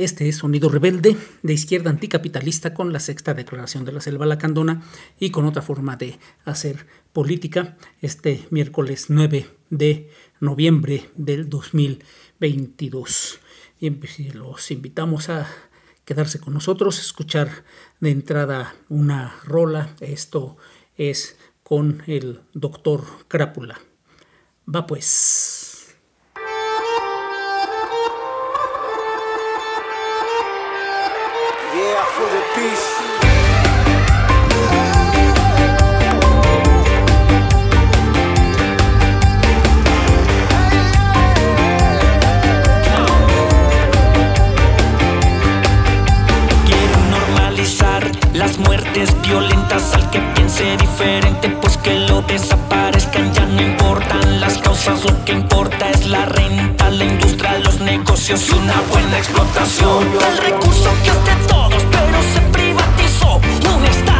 Este es Sonido Rebelde, de izquierda anticapitalista con la sexta declaración de la Selva Lacandona y con otra forma de hacer política este miércoles 9 de noviembre del 2022. Y pues, los invitamos a quedarse con nosotros, escuchar de entrada una rola. Esto es con el doctor Crápula. Va pues. Las muertes violentas al que diferente, pues que lo desaparezcan ya no importan las causas, lo que importa es la renta, la industria, los negocios y una buena explotación. El recurso que es de todos, pero se privatizó. Un estado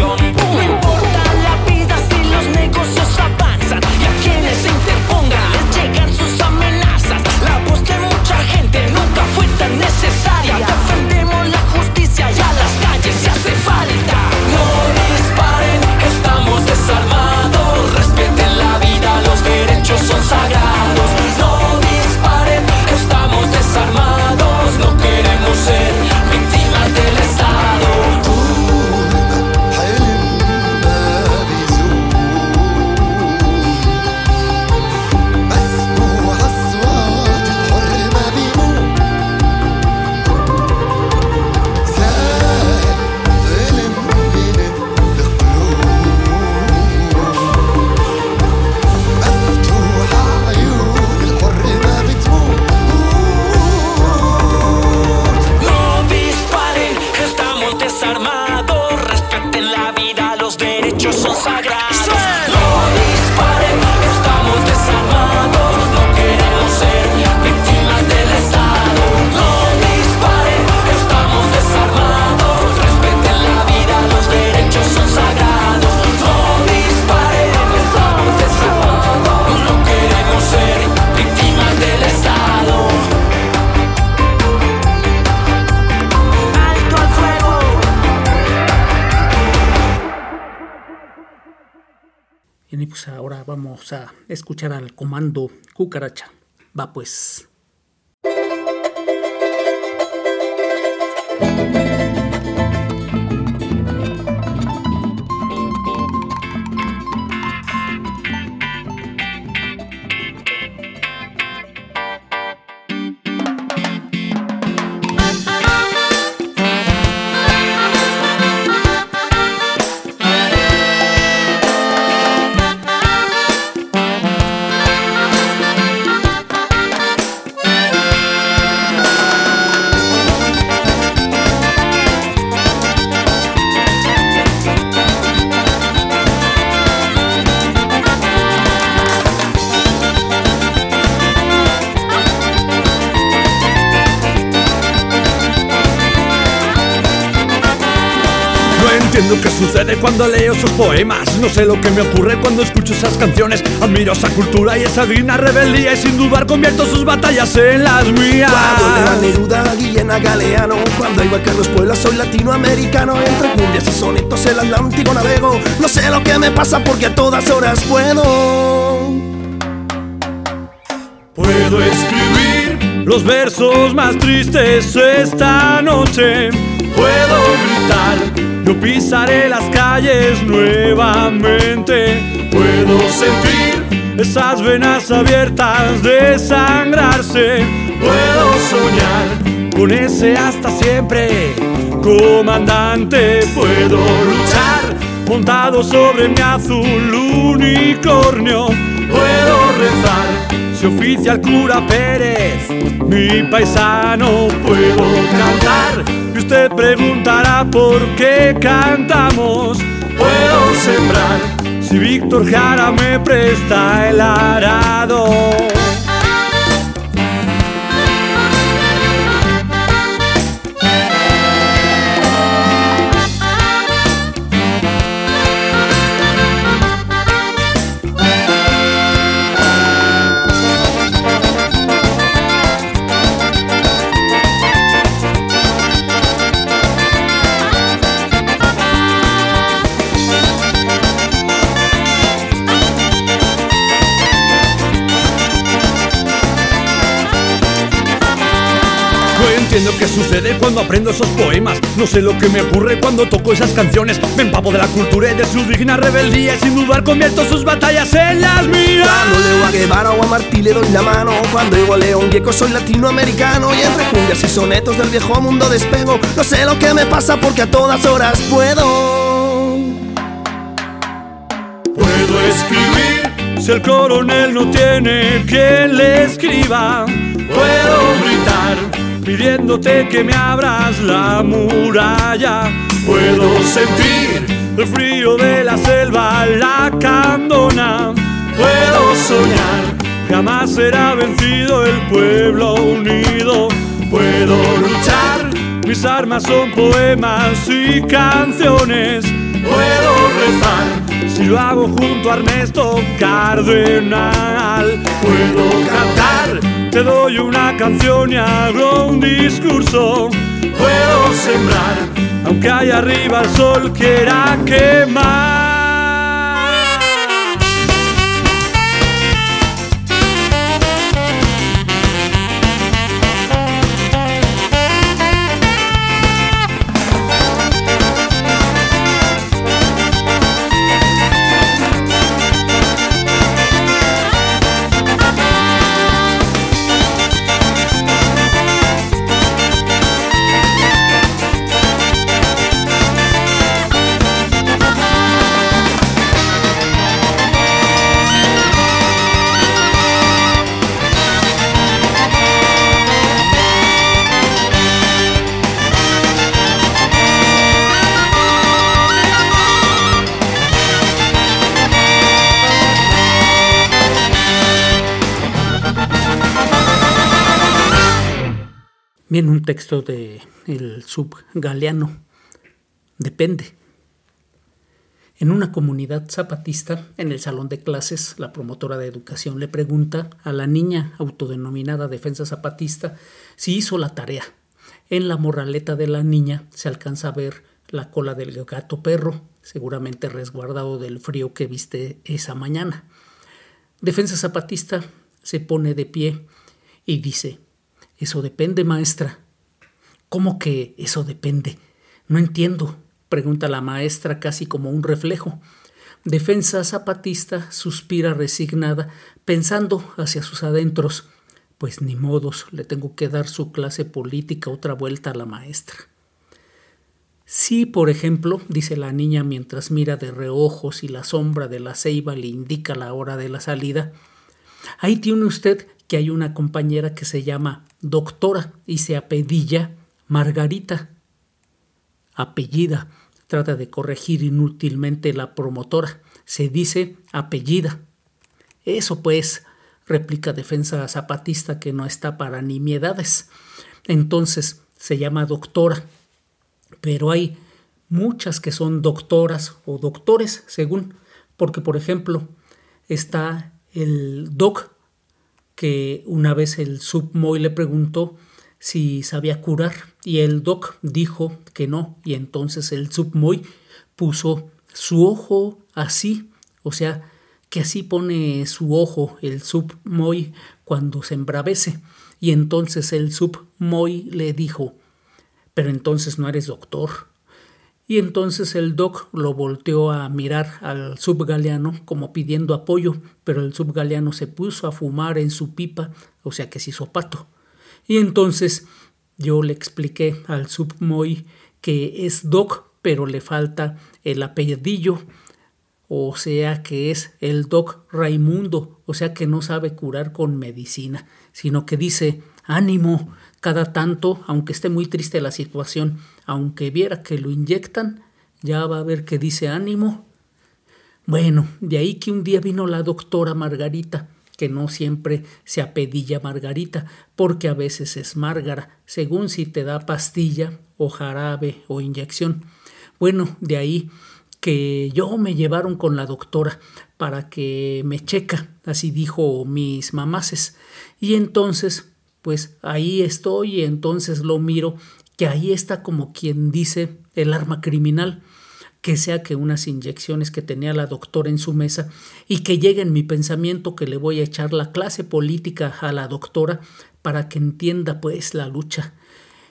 la escuchar al comando Cucaracha. Va pues. Entiendo qué sucede cuando leo sus poemas. No sé lo que me ocurre cuando escucho esas canciones. Admiro esa cultura y esa digna rebeldía. Y sin dudar convierto sus batallas en las mías. Cuando leo a Neruda, Guillena Galeano Cuando iba a Carlos Puebla soy latinoamericano Entre cumbias y sonetos el Atlántico navego No sé lo que me pasa porque a todas horas puedo Puedo escribir los versos más tristes esta noche. Puedo gritar, pisaré las calles nuevamente. Puedo sentir esas venas abiertas desangrarse. Puedo soñar con ese hasta siempre, comandante. Puedo luchar montado sobre mi azul unicornio. Puedo rezar si oficia el cura Pérez, mi paisano. Puedo cantar y usted preguntará por qué cantamos. Puedo sembrar si Víctor Jara me presta el arado. Entiendo qué sucede cuando aprendo esos poemas. No sé lo que me ocurre cuando toco esas canciones. Me empapo de la cultura y de su digna rebeldía. Y sin dudar convierto sus batallas en las mías. Cuando leo a Guevara o a Martí le doy la mano Cuando digo a León Gieco soy latinoamericano Y entre cumbias y sonetos del viejo mundo despego No sé lo que me pasa porque a todas horas puedo Puedo escribir si el coronel no tiene quien le escriba. Puedo gritar pidiéndote que me abras la muralla. Puedo sentir el frío de la selva, la candona. Puedo soñar, jamás será vencido el pueblo unido. Puedo luchar, mis armas son poemas y canciones. Puedo rezar, si lo hago junto a Ernesto Cardenal. Puedo cantar, te doy una canción y hago un discurso. Puedo sembrar, aunque allá arriba el sol quiera quemar. Bien, un texto de el subgaleano. Depende. En una comunidad zapatista, en el salón de clases, la promotora de educación le pregunta a la niña autodenominada defensa zapatista si hizo la tarea. En la morraleta de la niña se alcanza a ver la cola del gato perro, seguramente resguardado del frío que viste esa mañana. Defensa zapatista se pone de pie y dice, eso depende, maestra. ¿Cómo que eso depende? No entiendo, pregunta la maestra casi como un reflejo. Defensa zapatista suspira resignada, pensando hacia sus adentros. Pues ni modos, le tengo que dar su clase política otra vuelta a la maestra. Sí, por ejemplo, dice la niña mientras mira de reojos y la sombra de la ceiba le indica la hora de la salida. Ahí tiene usted que hay una compañera que se llama doctora y se apellida Margarita. Apellida. Trata de corregir inútilmente la promotora. Se dice apellida. Eso pues, replica defensa zapatista que no está para nimiedades. Entonces se llama doctora. Pero hay muchas que son doctoras o doctores, según, porque por ejemplo está el doc que una vez el submoy le preguntó si sabía curar y el doc dijo que no y entonces el submoy puso su ojo así, o sea, que así pone su ojo el submoy cuando se embravece y entonces el submoy le dijo, pero entonces no eres doctor. Y entonces el doc lo volteó a mirar al subgaleano como pidiendo apoyo, pero el subgaleano se puso a fumar en su pipa, o sea que se hizo pato. Y entonces yo le expliqué al submoy que es doc, pero le falta el apellidillo, o sea que es el doc Raimundo, o sea que no sabe curar con medicina, sino que dice ánimo, cada tanto, aunque esté muy triste la situación, aunque viera que lo inyectan, ya va a ver que dice ánimo. Bueno, de ahí que un día vino la doctora Margarita, que no siempre se apedilla Margarita, porque a veces es Márgara, según si te da pastilla o jarabe o inyección. Bueno, de ahí que yo me llevaron con la doctora para que me checa, así dijo mis mamases. Y entonces pues ahí estoy y entonces lo miro, que ahí está como quien dice el arma criminal, que sea que unas inyecciones que tenía la doctora en su mesa y que llegue en mi pensamiento que le voy a echar la clase política a la doctora para que entienda pues la lucha.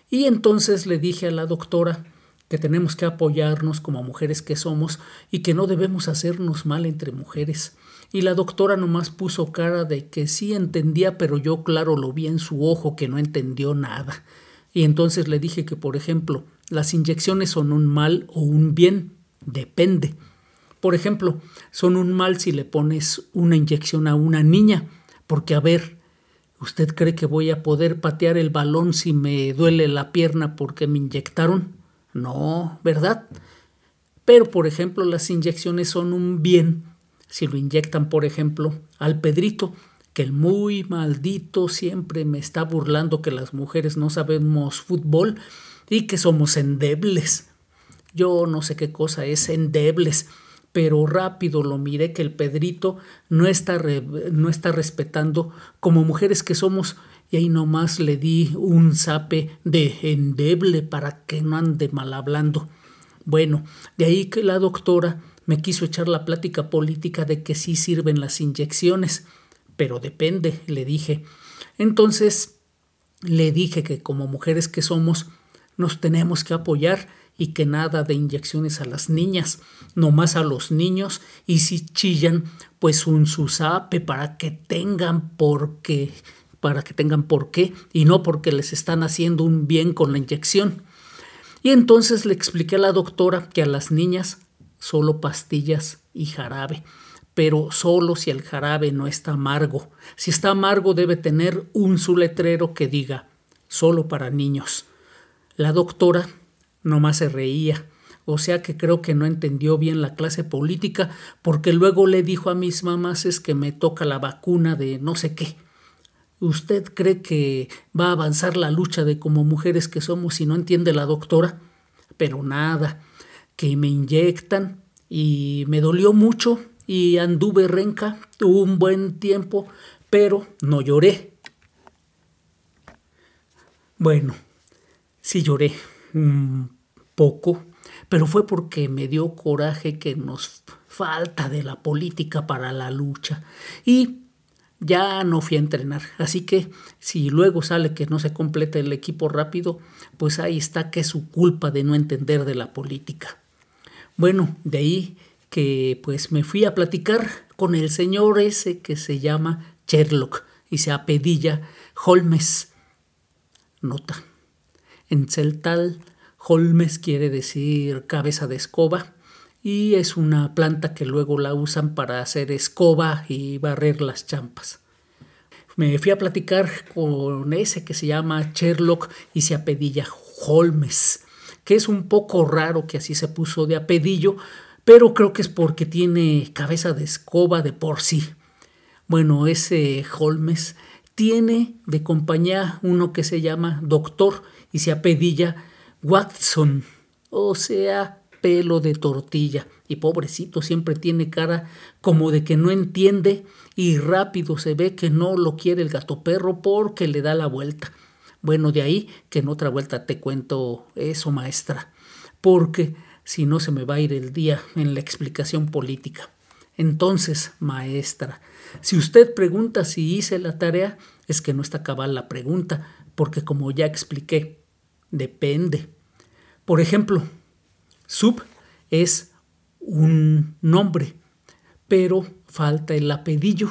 Y entonces le dije a la doctora que tenemos que apoyarnos como mujeres que somos y que no debemos hacernos mal entre mujeres y la doctora nomás puso cara de que sí entendía, pero yo claro lo vi en su ojo que no entendió nada. Y entonces le dije que, por ejemplo, las inyecciones son un mal o un bien, depende. Por ejemplo, son un mal si le pones una inyección a una niña, porque a ver, ¿usted cree que voy a poder patear el balón si me duele la pierna porque me inyectaron? No, ¿verdad? Pero, por ejemplo, las inyecciones son un bien si lo inyectan, por ejemplo, al Pedrito, que el muy maldito siempre me está burlando que las mujeres no sabemos fútbol y que somos endebles. Yo no sé qué cosa es endebles, pero rápido lo miré que el Pedrito no está, no está respetando como mujeres que somos y ahí nomás le di un zape de endeble para que no ande mal hablando. Bueno, de ahí que la doctora me quiso echar la plática política de que sí sirven las inyecciones, pero depende, le dije. Entonces le dije que como mujeres que somos, nos tenemos que apoyar y que nada de inyecciones a las niñas, no más a los niños, y si chillan, pues un susape para que tengan por qué, para que tengan por qué, y no porque les están haciendo un bien con la inyección. Y entonces le expliqué a la doctora que a las niñas solo pastillas y jarabe, pero solo si el jarabe no está amargo. Si está amargo debe tener un su letrero que diga solo para niños. La doctora nomás se reía, o sea que creo que no entendió bien la clase política, porque luego le dijo a mis mamás es que me toca la vacuna de no sé qué. ¿Usted cree que va a avanzar la lucha de como mujeres que somos si no entiende la doctora? Pero nada, que me inyectan y me dolió mucho y anduve renca un buen tiempo, pero no lloré. Bueno, sí lloré un poco, pero fue porque me dio coraje que nos falta de la política para la lucha y ya no fui a entrenar. Así que si luego sale que no se completa el equipo rápido, pues ahí está que es su culpa de no entender de la política. Bueno, de ahí que pues me fui a platicar con el señor ese que se llama Sherlock y se apedilla Holmes. Nota. En celtal, Holmes quiere decir cabeza de escoba y es una planta que luego la usan para hacer escoba y barrer las champas. Me fui a platicar con ese que se llama Sherlock y se apedilla Holmes que es un poco raro que así se puso de apedillo, pero creo que es porque tiene cabeza de escoba de por sí. Bueno, ese Holmes tiene de compañía uno que se llama Doctor y se apedilla Watson, o sea pelo de tortilla. Y pobrecito siempre tiene cara como de que no entiende y rápido se ve que no lo quiere el gato perro porque le da la vuelta. Bueno, de ahí que en otra vuelta te cuento eso, maestra, porque si no se me va a ir el día en la explicación política. Entonces, maestra, si usted pregunta si hice la tarea, es que no está cabal la pregunta, porque como ya expliqué, depende. Por ejemplo, sub es un nombre, pero falta el apedillo,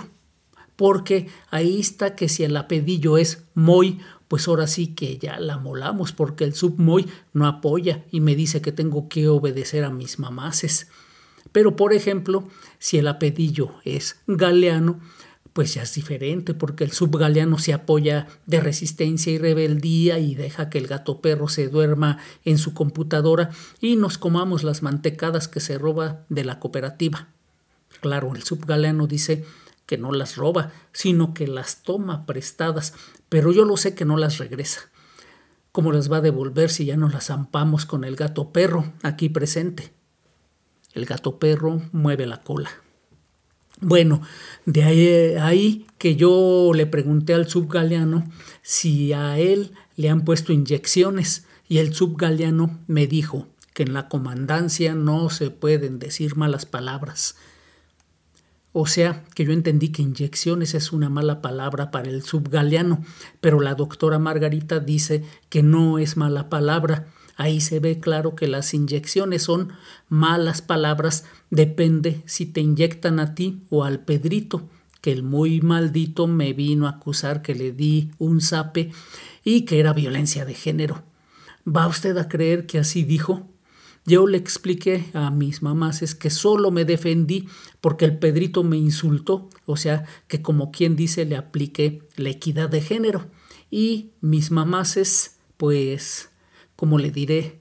porque ahí está que si el apedillo es muy pues ahora sí que ya la molamos porque el submoy no apoya y me dice que tengo que obedecer a mis mamaces. Pero por ejemplo, si el apedillo es galeano, pues ya es diferente porque el subgaleano se apoya de resistencia y rebeldía y deja que el gato perro se duerma en su computadora y nos comamos las mantecadas que se roba de la cooperativa. Claro, el subgaleano dice que no las roba, sino que las toma prestadas, pero yo lo sé que no las regresa. ¿Cómo las va a devolver si ya nos las zampamos con el gato perro aquí presente? El gato perro mueve la cola. Bueno, de ahí, ahí, que yo le pregunté al subgaleano si a él le han puesto inyecciones y el subgaleano me dijo que en la comandancia no se pueden decir malas palabras, o sea, que yo entendí que inyecciones es una mala palabra para el subgaleano, pero la doctora Margarita dice que no es mala palabra. Ahí se ve claro que las inyecciones son malas palabras, depende si te inyectan a ti o al Pedrito, que el muy maldito me vino a acusar que le di un zape y que era violencia de género. ¿Va usted a creer que así dijo? Yo le expliqué a mis mamás es que solo me defendí porque el Pedrito me insultó, o sea, que como quien dice le apliqué la equidad de género. Y mis mamases, pues, como le diré,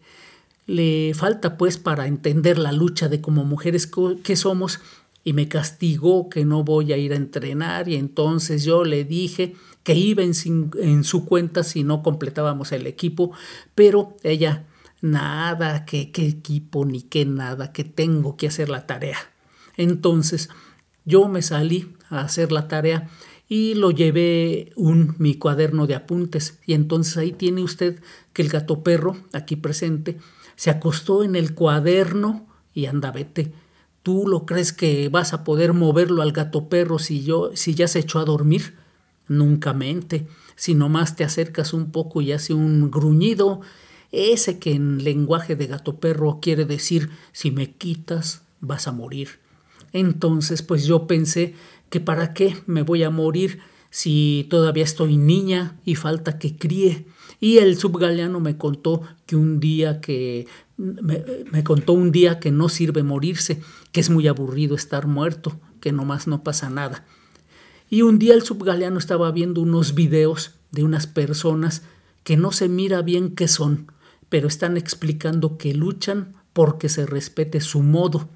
le falta pues para entender la lucha de como mujeres que somos y me castigó que no voy a ir a entrenar y entonces yo le dije que iba en su cuenta si no completábamos el equipo, pero ella nada, que qué equipo ni qué nada, que tengo que hacer la tarea. Entonces yo me salí a hacer la tarea y lo llevé un mi cuaderno de apuntes y entonces ahí tiene usted que el gato perro aquí presente se acostó en el cuaderno y anda vete. ¿Tú lo crees que vas a poder moverlo al gato perro si yo si ya se echó a dormir? Nunca mente. Si nomás te acercas un poco y hace un gruñido ese que en lenguaje de gato perro quiere decir si me quitas vas a morir. Entonces pues yo pensé que para qué me voy a morir si todavía estoy niña y falta que críe. Y el subgaleano me contó que un día que me, contó un día que no sirve morirse, que es muy aburrido estar muerto, que nomás no pasa nada. Y un día el subgaleano estaba viendo unos videos de unas personas que no se mira bien qué son, pero están explicando que luchan porque se respete su modo.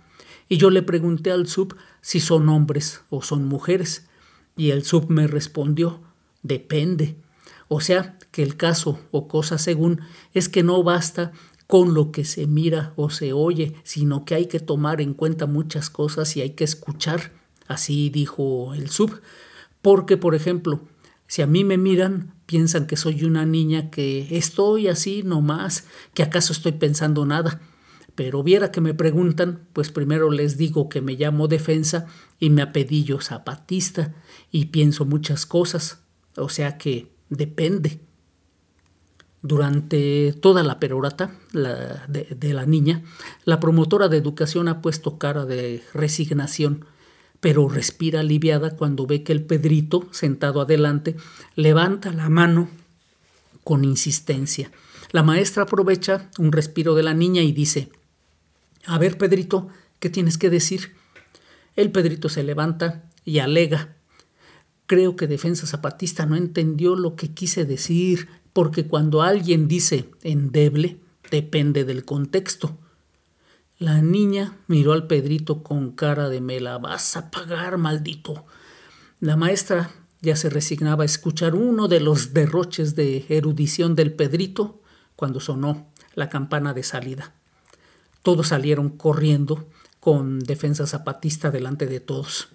Y yo le pregunté al sub si son hombres o son mujeres, y el sub me respondió, depende. O sea, que el caso o cosa según es que no basta con lo que se mira o se oye, sino que hay que tomar en cuenta muchas cosas y hay que escuchar. Así dijo el sub. Porque, por ejemplo, si a mí me miran, piensan que soy una niña que estoy así nomás, que acaso estoy pensando nada. Pero viera que me preguntan, pues primero les digo que me llamo defensa y me apedillo zapatista y pienso muchas cosas, o sea que depende. Durante toda la perorata de, de la niña, la promotora de educación ha puesto cara de resignación pero respira aliviada cuando ve que el Pedrito, sentado adelante, levanta la mano con insistencia. La maestra aprovecha un respiro de la niña y dice, A ver, Pedrito, ¿qué tienes que decir? El Pedrito se levanta y alega, Creo que Defensa Zapatista no entendió lo que quise decir, porque cuando alguien dice endeble, depende del contexto. La niña miró al Pedrito con cara de me la vas a pagar, maldito. La maestra ya se resignaba a escuchar uno de los derroches de erudición del Pedrito cuando sonó la campana de salida. Todos salieron corriendo con defensa zapatista delante de todos.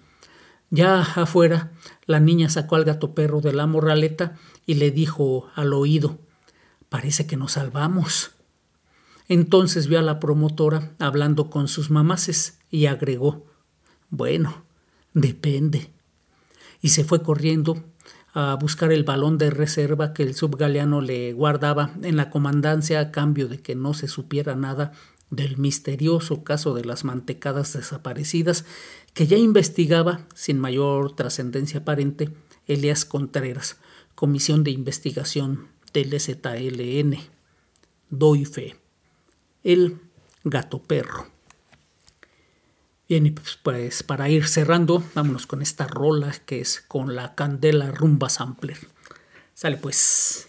Ya afuera, la niña sacó al gato perro de la morraleta y le dijo al oído Parece que nos salvamos. Entonces vio a la promotora hablando con sus mamaces y agregó Bueno, depende. Y se fue corriendo a buscar el balón de reserva que el subgaleano le guardaba en la comandancia a cambio de que no se supiera nada del misterioso caso de las mantecadas desaparecidas que ya investigaba, sin mayor trascendencia aparente, Elias Contreras, Comisión de Investigación del ZLN. Doy fe. El gato perro. Bien, y pues, pues, para ir cerrando, vámonos con esta rola que es con la Candela Rumba Sampler. Sale pues.